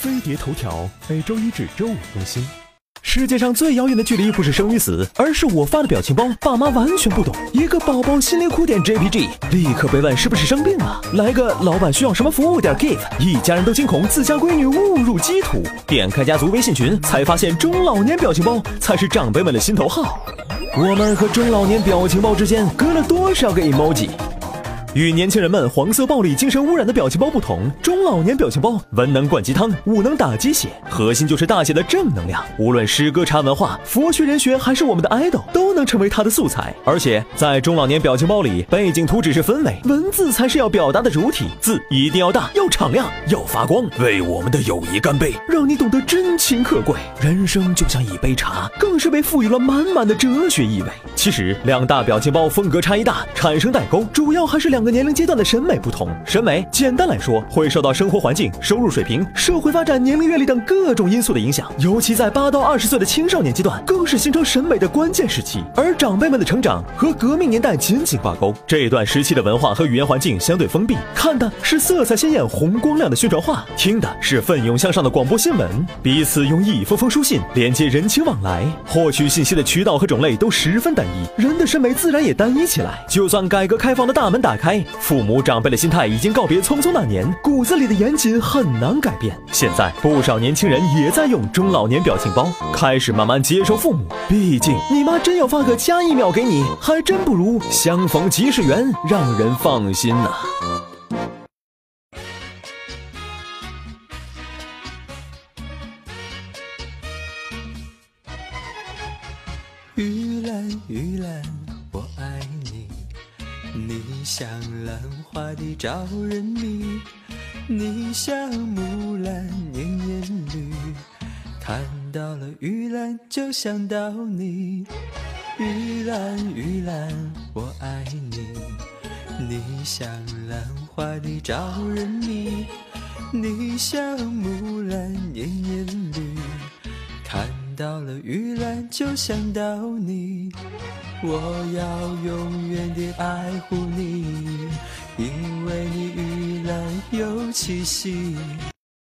飞碟头条每周一至周五更新。世界上最遥远的距离不是生与死，而是我发的表情包，爸妈完全不懂。一个宝宝心灵哭点 JPG，立刻被问是不是生病了。来个老板需要什么服务点 give，一家人都惊恐自家闺女误入歧途。点开家族微信群，才发现中老年表情包才是长辈们的心头好。我们和中老年表情包之间隔了多少个 emoji？与年轻人们黄色暴力、精神污染的表情包不同，中老年表情包文能灌鸡汤，武能打鸡血，核心就是大写的正能量。无论诗歌、茶文化、佛学、人学，还是我们的 idol，都能成为他的素材。而且在中老年表情包里，背景图只是氛围，文字才是要表达的主体。字一定要大，要敞亮，要发光，为我们的友谊干杯，让你懂得真情可贵。人生就像一杯茶，更是被赋予了满满的哲学意味。其实两大表情包风格差异大，产生代沟，主要还是两。两个年龄阶段的审美不同，审美简单来说会受到生活环境、收入水平、社会发展、年龄阅历等各种因素的影响。尤其在八到二十岁的青少年阶段，更是形成审美的关键时期。而长辈们的成长和革命年代紧紧挂钩，这段时期的文化和语言环境相对封闭，看的是色彩鲜艳、红光亮的宣传画，听的是奋勇向上的广播新闻，彼此用一封封书信连接人情往来，获取信息的渠道和种类都十分单一，人的审美自然也单一起来。就算改革开放的大门打开。父母长辈的心态已经告别匆匆那年，骨子里的严谨很难改变。现在不少年轻人也在用中老年表情包，开始慢慢接受父母。毕竟你妈真要发个加一秒给你，还真不如相逢即是缘，让人放心呐。玉兰，玉兰，我爱你。你像兰花的招人迷，你像木兰年年绿。看到了玉兰就想到你，玉兰玉兰我爱你。你像兰花的招人迷，你像木兰年年绿。看到了玉兰就想到你。我要永远地爱护你，因为你依然有气息。